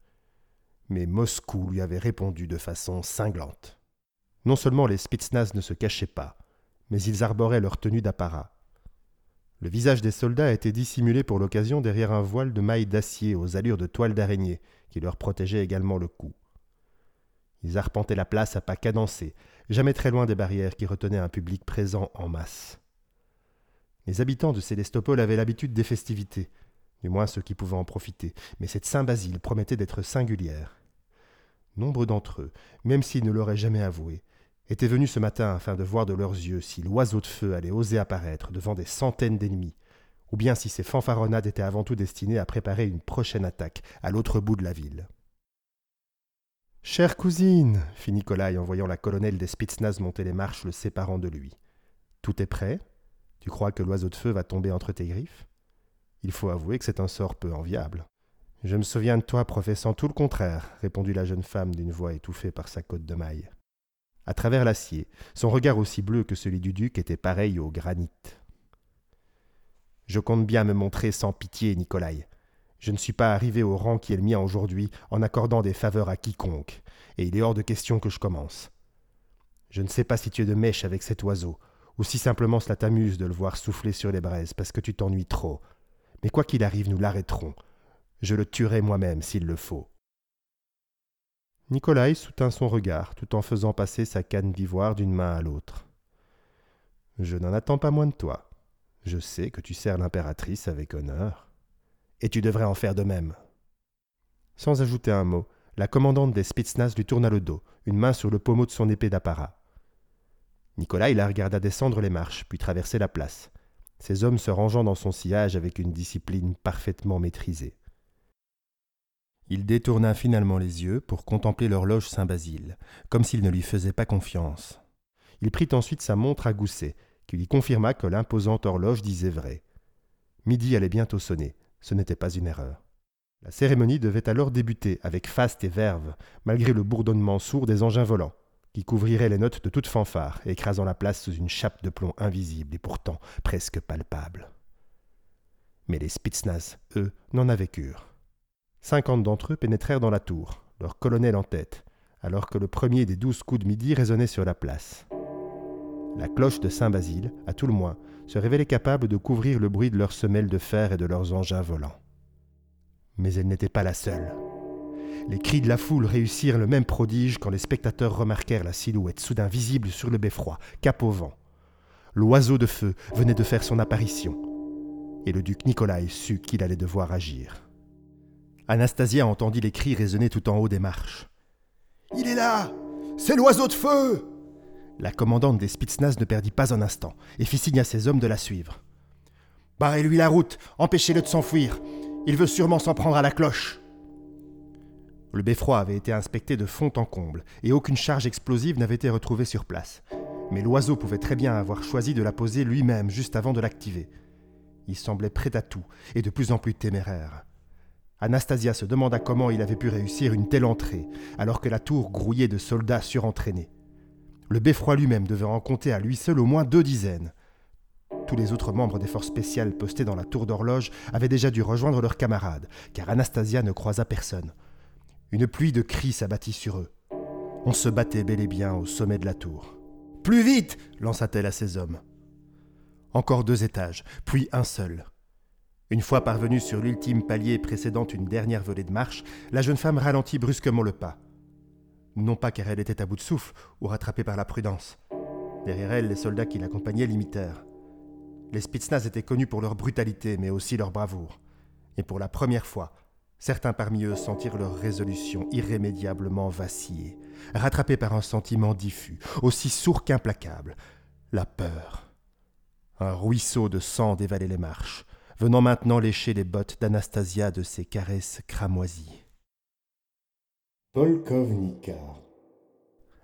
Mais Moscou lui avait répondu de façon cinglante. Non seulement les Spitsnaz ne se cachaient pas, mais ils arboraient leur tenue d'apparat. Le visage des soldats était dissimulé pour l'occasion derrière un voile de mailles d'acier aux allures de toile d'araignée qui leur protégeait également le cou. Ils arpentaient la place à pas cadencés, jamais très loin des barrières qui retenaient un public présent en masse. Les habitants de Célestopol avaient l'habitude des festivités, du moins ceux qui pouvaient en profiter, mais cette Saint-Basile promettait d'être singulière. Nombre d'entre eux, même s'ils ne l'auraient jamais avoué, étaient venus ce matin afin de voir de leurs yeux si l'oiseau de feu allait oser apparaître devant des centaines d'ennemis, ou bien si ces fanfaronnades étaient avant tout destinées à préparer une prochaine attaque à l'autre bout de la ville. Chère cousine, fit Nikolai en voyant la colonelle des Spitznaz monter les marches le séparant de lui. Tout est prêt? Tu crois que l'oiseau de feu va tomber entre tes griffes? Il faut avouer que c'est un sort peu enviable. Je me souviens de toi professant tout le contraire, répondit la jeune femme d'une voix étouffée par sa côte de maille. À travers l'acier, son regard aussi bleu que celui du duc était pareil au granit. Je compte bien me montrer sans pitié, Nikolai. Je ne suis pas arrivé au rang qui est le mien aujourd'hui en accordant des faveurs à quiconque, et il est hors de question que je commence. Je ne sais pas si tu es de mèche avec cet oiseau, ou si simplement cela t'amuse de le voir souffler sur les braises parce que tu t'ennuies trop. Mais quoi qu'il arrive, nous l'arrêterons. Je le tuerai moi-même s'il le faut. Nikolai soutint son regard tout en faisant passer sa canne d'ivoire d'une main à l'autre. Je n'en attends pas moins de toi. Je sais que tu sers l'impératrice avec honneur et tu devrais en faire de même. Sans ajouter un mot, la commandante des Spitznaz lui tourna le dos, une main sur le pommeau de son épée d'apparat. Nicolas la regarda descendre les marches, puis traverser la place, ses hommes se rangeant dans son sillage avec une discipline parfaitement maîtrisée. Il détourna finalement les yeux pour contempler l'horloge Saint-Basile, comme s'il ne lui faisait pas confiance. Il prit ensuite sa montre à gousset, qui lui confirma que l'imposante horloge disait vrai. Midi allait bientôt sonner. Ce n'était pas une erreur. La cérémonie devait alors débuter avec faste et verve, malgré le bourdonnement sourd des engins volants, qui couvriraient les notes de toute fanfare, écrasant la place sous une chape de plomb invisible et pourtant presque palpable. Mais les Spitznaz, eux, n'en avaient cure. Cinquante d'entre eux pénétrèrent dans la tour, leur colonel en tête, alors que le premier des douze coups de midi résonnait sur la place. La cloche de Saint-Basile, à tout le moins, se révélaient capables de couvrir le bruit de leurs semelles de fer et de leurs engins volants. Mais elle n'était pas la seule. Les cris de la foule réussirent le même prodige quand les spectateurs remarquèrent la silhouette soudain visible sur le beffroi, cap au vent. L'oiseau de feu venait de faire son apparition, et le duc Nikolai sut qu'il allait devoir agir. Anastasia entendit les cris résonner tout en haut des marches. Il est là C'est l'oiseau de feu La commandante des Spitsnaz ne perdit pas un instant et fit signe à ses hommes de la suivre. Barrez-lui la route, empêchez-le de s'enfuir. Il veut sûrement s'en prendre à la cloche. Le beffroi avait été inspecté de fond en comble et aucune charge explosive n'avait été retrouvée sur place. Mais l'oiseau pouvait très bien avoir choisi de la poser lui-même juste avant de l'activer. Il semblait prêt à tout et de plus en plus téméraire. Anastasia se demanda comment il avait pu réussir une telle entrée, alors que la tour grouillait de soldats surentraînés. Le beffroi lui-même devait en compter à lui seul au moins deux dizaines. Tous les autres membres des forces spéciales postés dans la tour d'horloge avaient déjà dû rejoindre leurs camarades, car Anastasia ne croisa personne. Une pluie de cris s'abattit sur eux. On se battait bel et bien au sommet de la tour. Plus vite lança-t-elle à ses hommes. Encore deux étages, puis un seul. Une fois parvenue sur l'ultime palier précédant une dernière volée de marche, la jeune femme ralentit brusquement le pas. Non pas car elle était à bout de souffle ou rattrapée par la prudence. Derrière elle, les soldats qui l'accompagnaient l'imitèrent. Les Spitsnaz étaient connus pour leur brutalité, mais aussi leur bravoure. Et pour la première fois, Certains parmi eux sentirent leur résolution irrémédiablement vaciller, rattrapés par un sentiment diffus, aussi sourd qu'implacable, la peur. Un ruisseau de sang dévalait les marches, venant maintenant lécher les bottes d'Anastasia de ses caresses cramoisies. Polkovnika.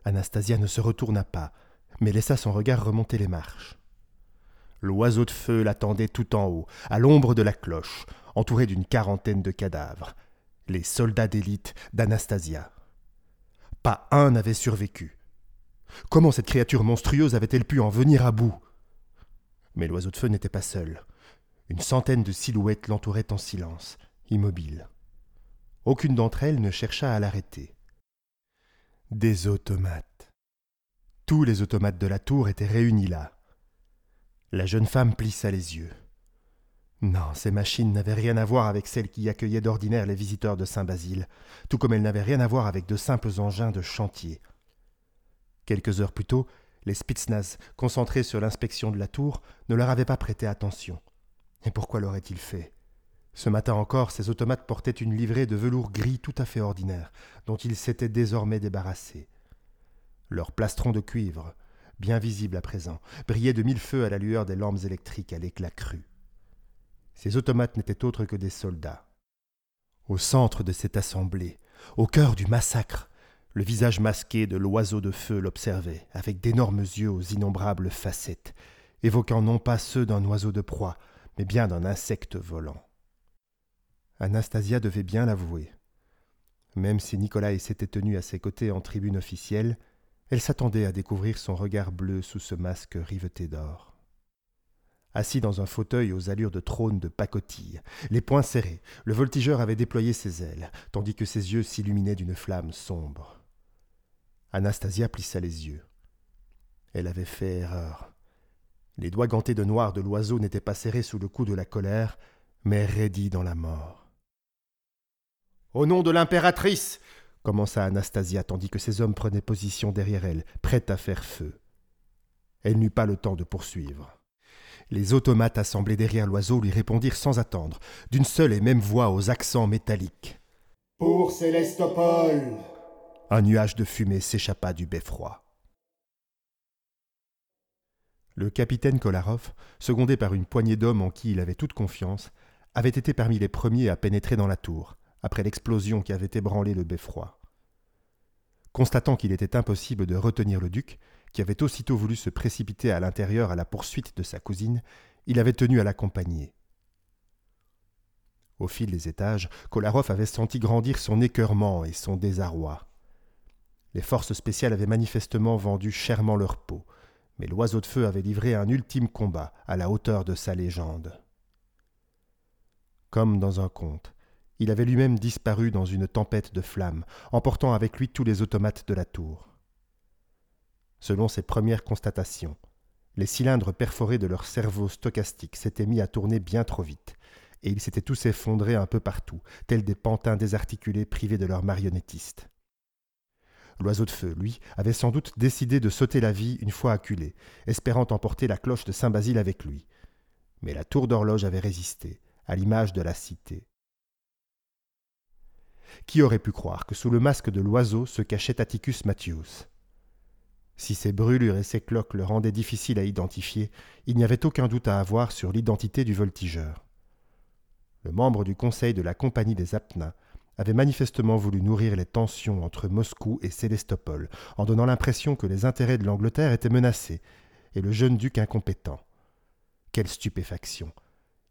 Anastasia ne se retourna pas, mais laissa son regard remonter les marches. L'oiseau de feu l'attendait tout en haut, à l'ombre de la cloche, entouré d'une quarantaine de cadavres, les soldats d'élite d'Anastasia. Pas un n'avait survécu. Comment cette créature monstrueuse avait-elle pu en venir à bout? Mais l'oiseau de feu n'était pas seul. Une centaine de silhouettes l'entouraient en silence, immobiles. Aucune d'entre elles ne chercha à l'arrêter. Des automates. Tous les automates de la tour étaient réunis là. La jeune femme plissa les yeux. Non, ces machines n'avaient rien à voir avec celles qui accueillaient d'ordinaire les visiteurs de Saint-Basile, tout comme elles n'avaient rien à voir avec de simples engins de chantier. Quelques heures plus tôt, les Spitsnaz, concentrés sur l'inspection de la tour, ne leur avaient pas prêté attention. Et pourquoi l'auraient-ils fait? Ce matin encore, ces automates portaient une livrée de velours gris tout à fait ordinaire, dont ils s'étaient désormais débarrassés. Leurs plastrons de cuivre, bien visibles à présent, brillaient de mille feux à la lueur des lampes électriques à l'éclat cru. Ces automates n'étaient autres que des soldats. Au centre de cette assemblée, au cœur du massacre, le visage masqué de l'oiseau de feu l'observait, avec d'énormes yeux aux innombrables facettes, évoquant non pas ceux d'un oiseau de proie, mais bien d'un insecte volant. Anastasia devait bien l'avouer. Même si Nicolas s'était tenu à ses côtés en tribune officielle, elle s'attendait à découvrir son regard bleu sous ce masque riveté d'or assis dans un fauteuil aux allures de trône de pacotille, les poings serrés, le voltigeur avait déployé ses ailes, tandis que ses yeux s'illuminaient d'une flamme sombre. Anastasia plissa les yeux. Elle avait fait erreur. Les doigts gantés de noir de l'oiseau n'étaient pas serrés sous le coup de la colère, mais raidis dans la mort. Au nom de l'impératrice commença Anastasia tandis que ses hommes prenaient position derrière elle, prêts à faire feu. Elle n'eut pas le temps de poursuivre. Les automates assemblés derrière l'oiseau lui répondirent sans attendre, d'une seule et même voix aux accents métalliques. Pour Célestopol Un nuage de fumée s'échappa du beffroi. Le capitaine Kolarov, secondé par une poignée d'hommes en qui il avait toute confiance, avait été parmi les premiers à pénétrer dans la tour, après l'explosion qui avait ébranlé le beffroi. Constatant qu'il était impossible de retenir le duc, qui avait aussitôt voulu se précipiter à l'intérieur à la poursuite de sa cousine, il avait tenu à l'accompagner. Au fil des étages, Kolarov avait senti grandir son écœurement et son désarroi. Les forces spéciales avaient manifestement vendu chèrement leur peau, mais l'oiseau de feu avait livré un ultime combat à la hauteur de sa légende. Comme dans un conte, il avait lui-même disparu dans une tempête de flammes, emportant avec lui tous les automates de la tour. Selon ses premières constatations, les cylindres perforés de leur cerveau stochastique s'étaient mis à tourner bien trop vite, et ils s'étaient tous effondrés un peu partout, tels des pantins désarticulés privés de leurs marionnettistes. L'oiseau de feu, lui, avait sans doute décidé de sauter la vie une fois acculé, espérant emporter la cloche de Saint-Basile avec lui. Mais la tour d'horloge avait résisté, à l'image de la cité. Qui aurait pu croire que sous le masque de l'oiseau se cachait Atticus Matthews Si ses brûlures et ses cloques le rendaient difficile à identifier, il n'y avait aucun doute à avoir sur l'identité du voltigeur. Le membre du conseil de la Compagnie des Apnins avait manifestement voulu nourrir les tensions entre Moscou et Sélestopol, en donnant l'impression que les intérêts de l'Angleterre étaient menacés, et le jeune duc incompétent. Quelle stupéfaction.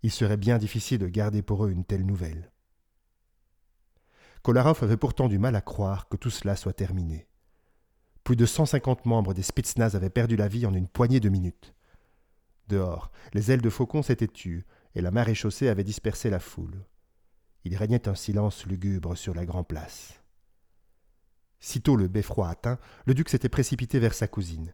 Il serait bien difficile de garder pour eux une telle nouvelle. Kolarov avait pourtant du mal à croire que tout cela soit terminé. Plus de 150 membres des Spitsnaz avaient perdu la vie en une poignée de minutes. Dehors, les ailes de faucon s'étaient tues et la maréchaussée avait dispersé la foule. Il régnait un silence lugubre sur la grande place. Sitôt le beffroi atteint, le duc s'était précipité vers sa cousine.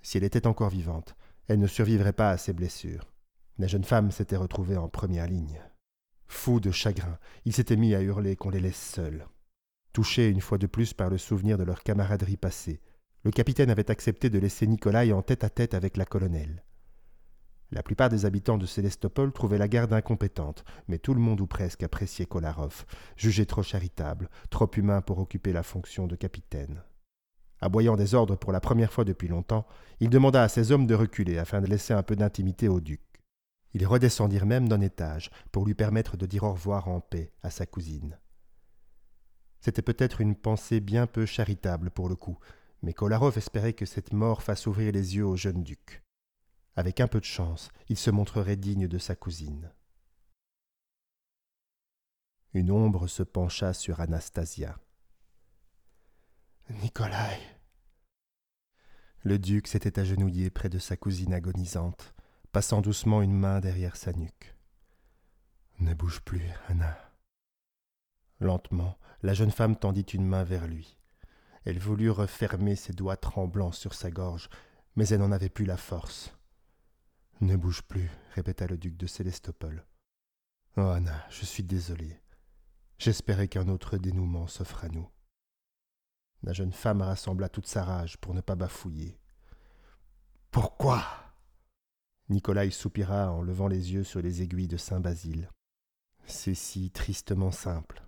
Si elle était encore vivante, elle ne survivrait pas à ses blessures. La jeune femme s'était retrouvée en première ligne. Fou de chagrin, il s'était mis à hurler qu'on les laisse seuls. Touché une fois de plus par le souvenir de leur camaraderie passée, le capitaine avait accepté de laisser Nikolai en tête à tête avec la colonelle. La plupart des habitants de Sélestopol trouvaient la garde incompétente, mais tout le monde ou presque appréciait Kolarov, jugé trop charitable, trop humain pour occuper la fonction de capitaine. Aboyant des ordres pour la première fois depuis longtemps, il demanda à ses hommes de reculer afin de laisser un peu d'intimité au duc. Ils redescendirent même d'un étage pour lui permettre de dire au revoir en paix à sa cousine. C'était peut-être une pensée bien peu charitable pour le coup, mais Kolarov espérait que cette mort fasse ouvrir les yeux au jeune duc. Avec un peu de chance, il se montrerait digne de sa cousine. Une ombre se pencha sur Anastasia. Nikolai. Le duc s'était agenouillé près de sa cousine agonisante, passant doucement une main derrière sa nuque. Ne bouge plus, Anna. Lentement, la jeune femme tendit une main vers lui. Elle voulut refermer ses doigts tremblants sur sa gorge, mais elle n'en avait plus la force. Ne bouge plus, répéta le duc de Célestopol. Oh Anna, je suis désolé. J'espérais qu'un autre dénouement s'offre à nous. La jeune femme rassembla toute sa rage pour ne pas bafouiller. Pourquoi? Nicolas soupira en levant les yeux sur les aiguilles de Saint-Basile. C'est si tristement simple.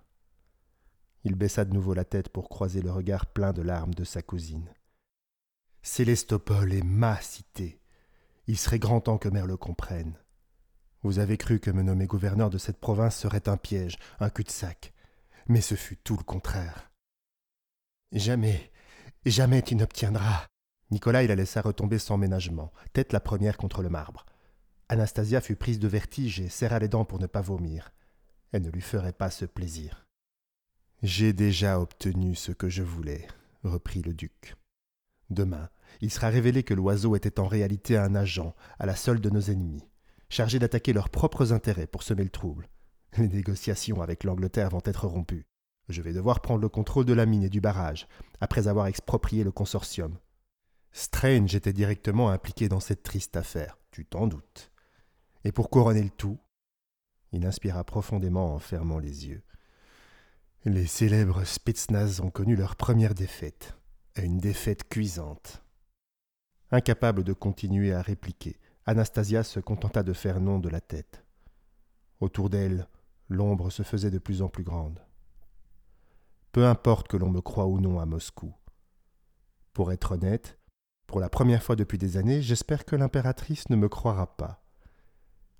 Il baissa de nouveau la tête pour croiser le regard plein de larmes de sa cousine. Célestopol est ma cité. Il serait grand temps que mère le comprenne. Vous avez cru que me nommer gouverneur de cette province serait un piège, un cul-de-sac. Mais ce fut tout le contraire. Jamais, jamais tu n'obtiendras. Nicolas la laissa retomber sans ménagement, tête la première contre le marbre. Anastasia fut prise de vertige et serra les dents pour ne pas vomir. Elle ne lui ferait pas ce plaisir. J'ai déjà obtenu ce que je voulais, reprit le duc. Demain, il sera révélé que l'oiseau était en réalité un agent, à la solde de nos ennemis, chargé d'attaquer leurs propres intérêts pour semer le trouble. Les négociations avec l'Angleterre vont être rompues. Je vais devoir prendre le contrôle de la mine et du barrage, après avoir exproprié le consortium. Strange était directement impliqué dans cette triste affaire, tu t'en doutes. Et pour couronner le tout, il inspira profondément en fermant les yeux. Les célèbres Spitznaz ont connu leur première défaite, une défaite cuisante. Incapable de continuer à répliquer, Anastasia se contenta de faire non de la tête. Autour d'elle, l'ombre se faisait de plus en plus grande. Peu importe que l'on me croie ou non à Moscou. Pour être honnête, pour la première fois depuis des années, j'espère que l'impératrice ne me croira pas.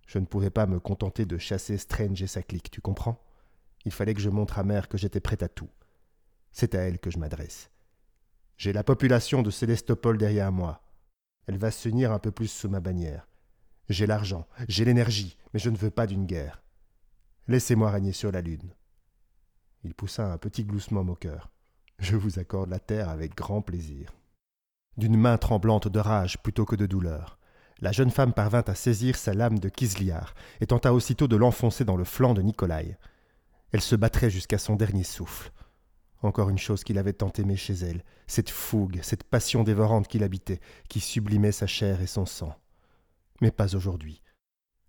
Je ne pouvais pas me contenter de chasser Strange et sa clique, tu comprends? Il fallait que je montre à mère que j'étais prêt à tout. C'est à elle que je m'adresse. J'ai la population de Célestopol derrière moi. Elle va s'unir un peu plus sous ma bannière. J'ai l'argent, j'ai l'énergie, mais je ne veux pas d'une guerre. Laissez-moi régner sur la lune. Il poussa un petit gloussement moqueur. Je vous accorde la terre avec grand plaisir. D'une main tremblante de rage plutôt que de douleur, la jeune femme parvint à saisir sa lame de Kisliar et tenta aussitôt de l'enfoncer dans le flanc de Nikolai. Elle se battrait jusqu'à son dernier souffle. Encore une chose qu'il avait tant aimée chez elle, cette fougue, cette passion dévorante qui l'habitait, qui sublimait sa chair et son sang. Mais pas aujourd'hui.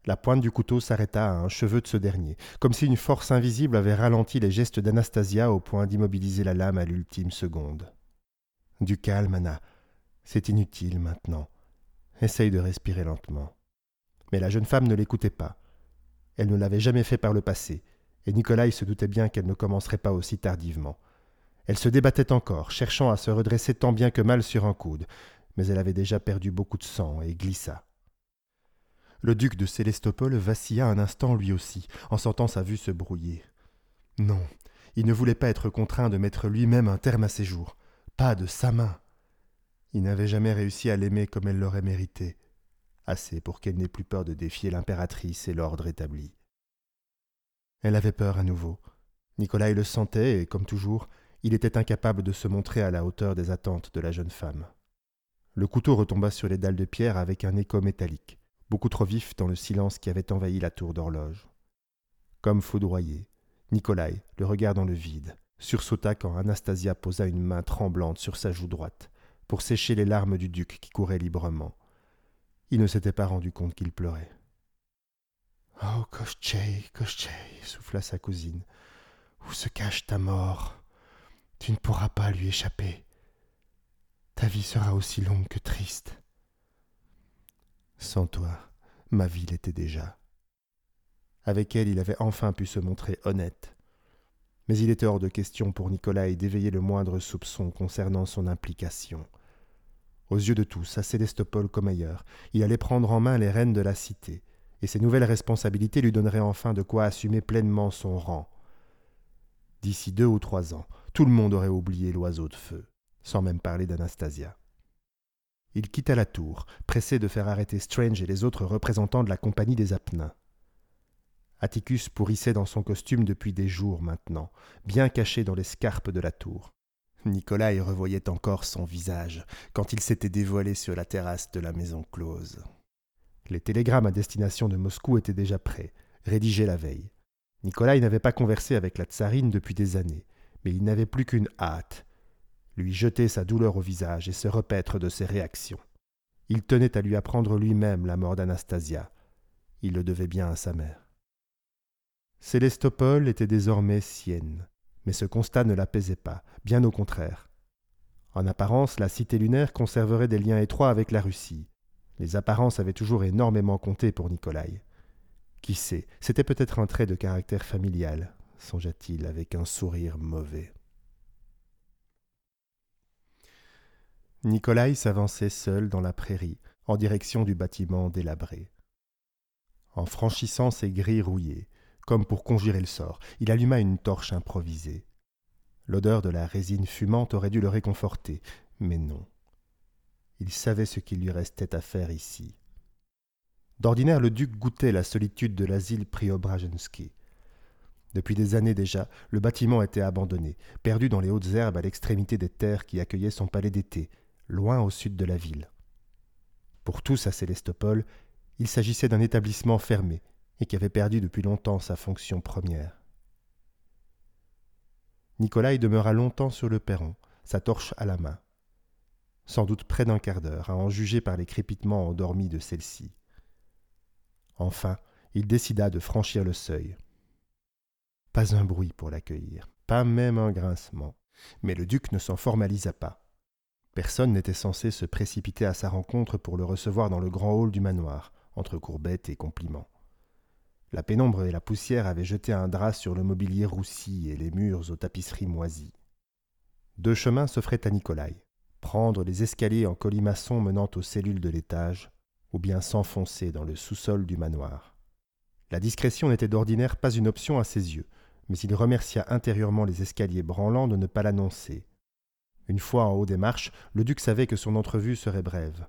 La pointe du couteau s'arrêta à un cheveu de ce dernier, comme si une force invisible avait ralenti les gestes d'Anastasia au point d'immobiliser la lame à l'ultime seconde. Du calme, Anna. C'est inutile maintenant. Essaye de respirer lentement. Mais la jeune femme ne l'écoutait pas. Elle ne l'avait jamais fait par le passé, et Nikolai se doutait bien qu'elle ne commencerait pas aussi tardivement. Elle se débattait encore, cherchant à se redresser tant bien que mal sur un coude, mais elle avait déjà perdu beaucoup de sang et glissa. Le duc de Célestopol vacilla un instant lui aussi, en sentant sa vue se brouiller. Non, il ne voulait pas être contraint de mettre lui-même un terme à ses jours, pas de sa main. Il n'avait jamais réussi à l'aimer comme elle l'aurait mérité, assez pour qu'elle n'ait plus peur de défier l'impératrice et l'ordre établi. Elle avait peur à nouveau. Nicolas le sentait, et comme toujours, il était incapable de se montrer à la hauteur des attentes de la jeune femme. Le couteau retomba sur les dalles de pierre avec un écho métallique beaucoup trop vif dans le silence qui avait envahi la tour d'horloge. Comme foudroyé, Nikolai, le regard dans le vide, sursauta quand Anastasia posa une main tremblante sur sa joue droite pour sécher les larmes du duc qui couraient librement. Il ne s'était pas rendu compte qu'il pleurait. Oh, Koschei, Koschei, souffla sa cousine, où se cache ta mort? Tu ne pourras pas lui échapper. Ta vie sera aussi longue que triste. Sans toi, ma vie l'était déjà. Avec elle, il avait enfin pu se montrer honnête. Mais il était hors de question pour Nicolas d'éveiller le moindre soupçon concernant son implication. Aux yeux de tous, à Célestopol comme ailleurs, il allait prendre en main les rênes de la cité, et ses nouvelles responsabilités lui donneraient enfin de quoi assumer pleinement son rang. D'ici deux ou trois ans, tout le monde aurait oublié l'oiseau de feu, sans même parler d'Anastasia. Il quitta la tour, pressé de faire arrêter Strange et les autres représentants de la compagnie des Apnins. Atticus pourrissait dans son costume depuis des jours maintenant, bien caché dans les scarpes de la tour. Nicolas y revoyait encore son visage quand il s'était dévoilé sur la terrasse de la maison close. Les télégrammes à destination de Moscou étaient déjà prêts, rédigés la veille. Nicolas n'avait pas conversé avec la tsarine depuis des années, mais il n'avait plus qu'une hâte, lui jeter sa douleur au visage et se repaître de ses réactions. Il tenait à lui apprendre lui-même la mort d'Anastasia. Il le devait bien à sa mère. Célestopol était désormais sienne, mais ce constat ne l'apaisait pas, bien au contraire. En apparence, la cité lunaire conserverait des liens étroits avec la Russie. Les apparences avaient toujours énormément compté pour Nikolai. Qui sait, c'était peut-être un trait de caractère familial, songea-t-il avec un sourire mauvais. Nikolai s'avançait seul dans la prairie, en direction du bâtiment délabré. En franchissant ces grilles rouillées, comme pour conjurer le sort, il alluma une torche improvisée. L'odeur de la résine fumante aurait dû le réconforter, mais non. Il savait ce qu'il lui restait à faire ici. D'ordinaire, le duc goûtait la solitude de l'asile Priobrajensky. Depuis des années déjà, le bâtiment était abandonné, perdu dans les hautes herbes à l'extrémité des terres qui accueillaient son palais d'été, loin au sud de la ville. Pour tous à Célestopol, il s'agissait d'un établissement fermé et qui avait perdu depuis longtemps sa fonction première. Nikolai demeura longtemps sur le perron, sa torche à la main. Sans doute près d'un quart d'heure, à en juger par les crépitements endormis de celle-ci. Enfin, il décida de franchir le seuil. Pas un bruit pour l'accueillir, pas même un grincement. Mais le duc ne s'en formalisa pas. Personne n'était censé se précipiter à sa rencontre pour le recevoir dans le grand hall du manoir, entre courbettes et compliments. La pénombre et la poussière avaient jeté un drap sur le mobilier roussi et les murs aux tapisseries moisies. Deux chemins s'offraient à Nikolai prendre les escaliers en colimaçon menant aux cellules de l'étage, ou bien s'enfoncer dans le sous-sol du manoir. La discrétion n'était d'ordinaire pas une option à ses yeux, mais il remercia intérieurement les escaliers branlants de ne pas l'annoncer, une fois en haut des marches, le duc savait que son entrevue serait brève.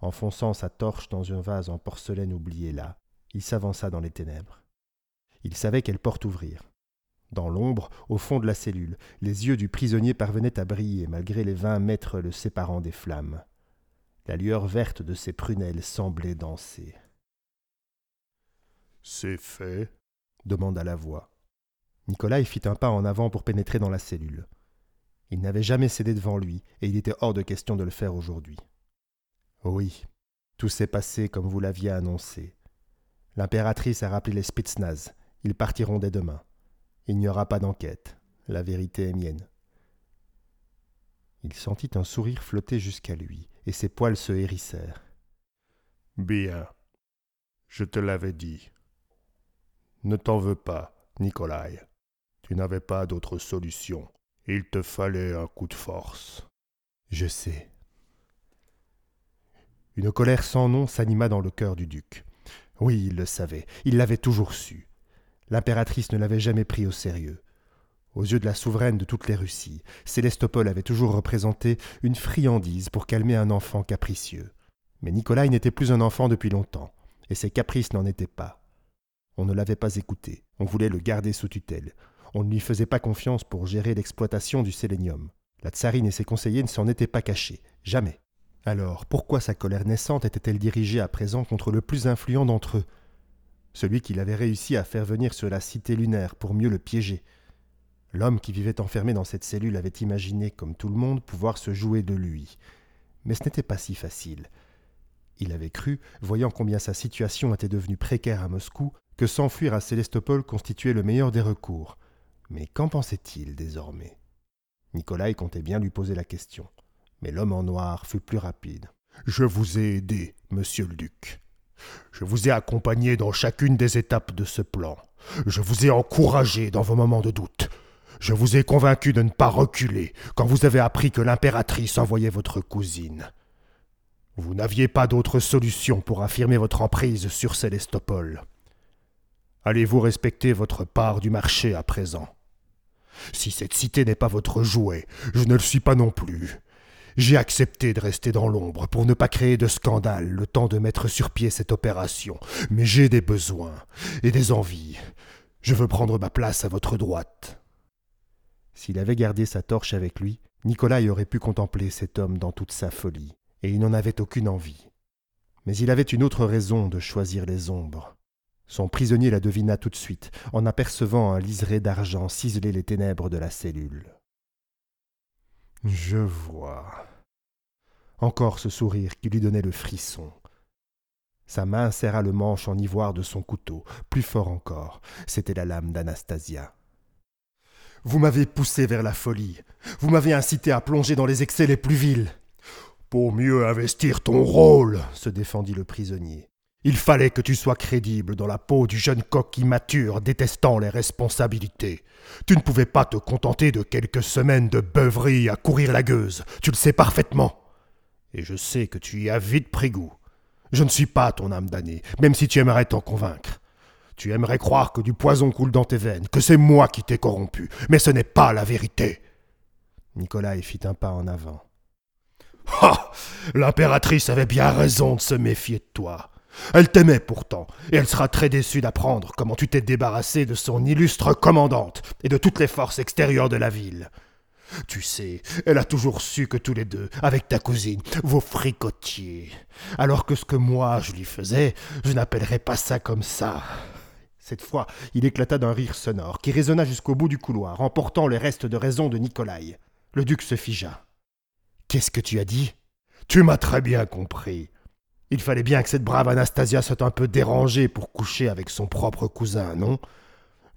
Enfonçant sa torche dans un vase en porcelaine oublié là, il s'avança dans les ténèbres. Il savait quelle porte ouvrir. Dans l'ombre, au fond de la cellule, les yeux du prisonnier parvenaient à briller malgré les vingt mètres le séparant des flammes. La lueur verte de ses prunelles semblait danser. C'est fait demanda la voix. Nicolas fit un pas en avant pour pénétrer dans la cellule. Il n'avait jamais cédé devant lui, et il était hors de question de le faire aujourd'hui. Oui, tout s'est passé comme vous l'aviez annoncé. L'impératrice a rappelé les Spitznaz. Ils partiront dès demain. Il n'y aura pas d'enquête. La vérité est mienne. Il sentit un sourire flotter jusqu'à lui, et ses poils se hérissèrent. Bien. Je te l'avais dit. Ne t'en veux pas, Nikolai. Tu n'avais pas d'autre solution. Il te fallait un coup de force. Je sais. Une colère sans nom s'anima dans le cœur du duc. Oui, il le savait, il l'avait toujours su. L'impératrice ne l'avait jamais pris au sérieux. Aux yeux de la souveraine de toutes les Russies, Célestopol avait toujours représenté une friandise pour calmer un enfant capricieux. Mais Nikolai n'était plus un enfant depuis longtemps, et ses caprices n'en étaient pas. On ne l'avait pas écouté, on voulait le garder sous tutelle, on ne lui faisait pas confiance pour gérer l'exploitation du sélénium. La tsarine et ses conseillers ne s'en étaient pas cachés, jamais. Alors, pourquoi sa colère naissante était-elle dirigée à présent contre le plus influent d'entre eux? Celui qu'il avait réussi à faire venir sur la cité lunaire pour mieux le piéger. L'homme qui vivait enfermé dans cette cellule avait imaginé, comme tout le monde, pouvoir se jouer de lui. Mais ce n'était pas si facile. Il avait cru, voyant combien sa situation était devenue précaire à Moscou, que s'enfuir à Célestopol constituait le meilleur des recours. Mais qu'en pensait-il désormais? Nikolai comptait bien lui poser la question. Mais l'homme en noir fut plus rapide. Je vous ai aidé, monsieur le duc. Je vous ai accompagné dans chacune des étapes de ce plan. Je vous ai encouragé dans vos moments de doute. Je vous ai convaincu de ne pas reculer quand vous avez appris que l'impératrice envoyait votre cousine. Vous n'aviez pas d'autre solution pour affirmer votre emprise sur Célestopol. Allez-vous respecter votre part du marché à présent? Si cette cité n'est pas votre jouet, je ne le suis pas non plus. J'ai accepté de rester dans l'ombre pour ne pas créer de scandale le temps de mettre sur pied cette opération, mais j'ai des besoins et des envies. Je veux prendre ma place à votre droite. S'il avait gardé sa torche avec lui, Nicolas aurait pu contempler cet homme dans toute sa folie, et il n'en avait aucune envie. Mais il avait une autre raison de choisir les ombres. Son prisonnier la devina tout de suite, en apercevant un liseré d'argent ciseler les ténèbres de la cellule. Je vois. Encore ce sourire qui lui donnait le frisson. Sa main serra le manche en ivoire de son couteau, plus fort encore, c'était la lame d'Anastasia. Vous m'avez poussé vers la folie. Vous m'avez incité à plonger dans les excès les plus vils. Pour mieux investir ton rôle, se défendit le prisonnier. Il fallait que tu sois crédible dans la peau du jeune coq immature détestant les responsabilités. Tu ne pouvais pas te contenter de quelques semaines de beuverie à courir la gueuse, tu le sais parfaitement. Et je sais que tu y as vite pris goût. Je ne suis pas ton âme damnée, même si tu aimerais t'en convaincre. Tu aimerais croire que du poison coule dans tes veines, que c'est moi qui t'ai corrompu, mais ce n'est pas la vérité. Nicolas fit un pas en avant. Ah L'impératrice avait bien raison de se méfier de toi. Elle t'aimait pourtant, et elle sera très déçue d'apprendre comment tu t'es débarrassé de son illustre commandante et de toutes les forces extérieures de la ville. Tu sais, elle a toujours su que tous les deux, avec ta cousine, vous fricotiez. Alors que ce que moi je lui faisais, je n'appellerais pas ça comme ça. Cette fois, il éclata d'un rire sonore qui résonna jusqu'au bout du couloir, emportant les restes de raison de Nikolai. Le duc se figea. Qu'est-ce que tu as dit? Tu m'as très bien compris. Il fallait bien que cette brave Anastasia soit un peu dérangée pour coucher avec son propre cousin, non?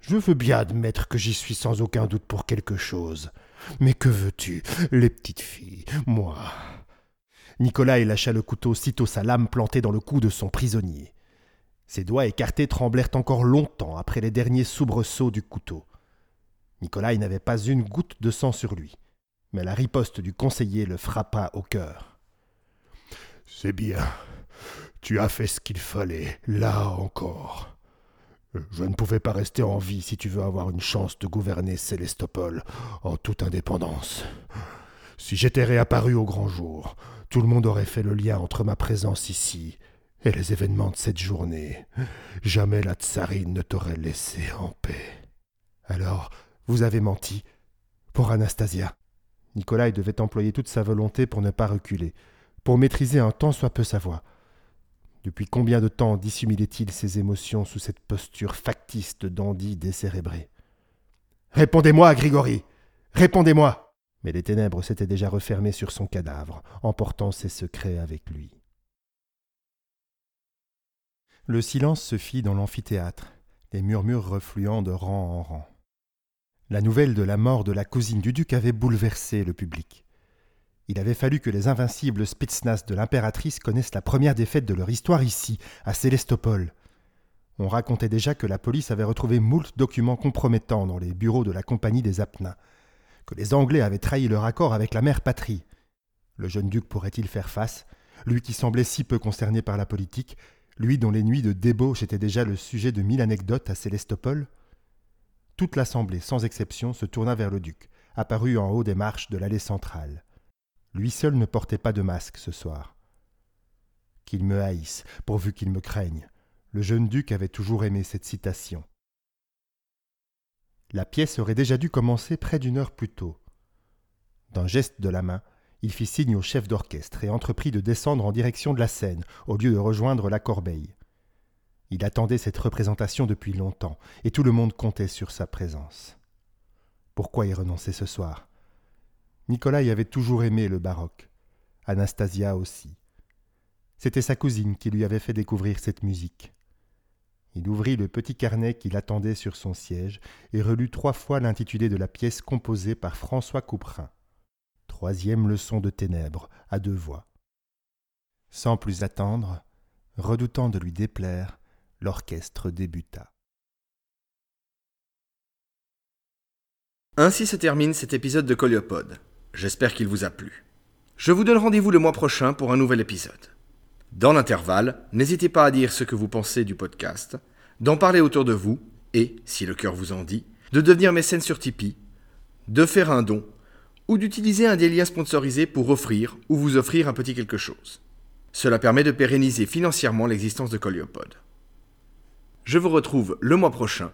Je veux bien admettre que j'y suis sans aucun doute pour quelque chose. Mais que veux-tu, les petites filles, moi? Nikolai lâcha le couteau sitôt sa lame plantée dans le cou de son prisonnier. Ses doigts écartés tremblèrent encore longtemps après les derniers soubresauts du couteau. Nicolas n'avait pas une goutte de sang sur lui, mais la riposte du conseiller le frappa au cœur. C'est bien. Tu as fait ce qu'il fallait, là encore. Je ne pouvais pas rester en vie si tu veux avoir une chance de gouverner Célestopol en toute indépendance. Si j'étais réapparu au grand jour, tout le monde aurait fait le lien entre ma présence ici et les événements de cette journée. Jamais la tsarine ne t'aurait laissé en paix. Alors, vous avez menti Pour Anastasia Nikolai devait employer toute sa volonté pour ne pas reculer, pour maîtriser un tant soit peu sa voix. Depuis combien de temps dissimulait-il ses émotions sous cette posture factice de dandy décérébré? Répondez-moi, Grigori Répondez-moi Mais les ténèbres s'étaient déjà refermées sur son cadavre, emportant ses secrets avec lui. Le silence se fit dans l'amphithéâtre, les murmures refluant de rang en rang. La nouvelle de la mort de la cousine du duc avait bouleversé le public. Il avait fallu que les invincibles Spetsnaz de l'impératrice connaissent la première défaite de leur histoire ici, à Célestopol. On racontait déjà que la police avait retrouvé moult documents compromettants dans les bureaux de la compagnie des Apnins, que les Anglais avaient trahi leur accord avec la mère patrie. Le jeune duc pourrait-il faire face, lui qui semblait si peu concerné par la politique, lui dont les nuits de débauche étaient déjà le sujet de mille anecdotes à Célestopol Toute l'assemblée, sans exception, se tourna vers le duc, apparu en haut des marches de l'allée centrale. Lui seul ne portait pas de masque ce soir. Qu'il me haïsse, pourvu qu'il me craigne. Le jeune duc avait toujours aimé cette citation. La pièce aurait déjà dû commencer près d'une heure plus tôt. D'un geste de la main, il fit signe au chef d'orchestre et entreprit de descendre en direction de la scène, au lieu de rejoindre la corbeille. Il attendait cette représentation depuis longtemps, et tout le monde comptait sur sa présence. Pourquoi y renoncer ce soir? Nicolas y avait toujours aimé le baroque, Anastasia aussi. C'était sa cousine qui lui avait fait découvrir cette musique. Il ouvrit le petit carnet qu'il attendait sur son siège et relut trois fois l'intitulé de la pièce composée par François Couperin. Troisième leçon de ténèbres, à deux voix. Sans plus attendre, redoutant de lui déplaire, l'orchestre débuta. Ainsi se termine cet épisode de Coliopode. J'espère qu'il vous a plu. Je vous donne rendez-vous le mois prochain pour un nouvel épisode. Dans l'intervalle, n'hésitez pas à dire ce que vous pensez du podcast, d'en parler autour de vous et, si le cœur vous en dit, de devenir mécène sur Tipeee, de faire un don ou d'utiliser un des liens sponsorisés pour offrir ou vous offrir un petit quelque chose. Cela permet de pérenniser financièrement l'existence de Coliopod. Je vous retrouve le mois prochain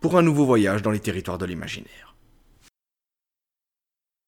pour un nouveau voyage dans les territoires de l'imaginaire.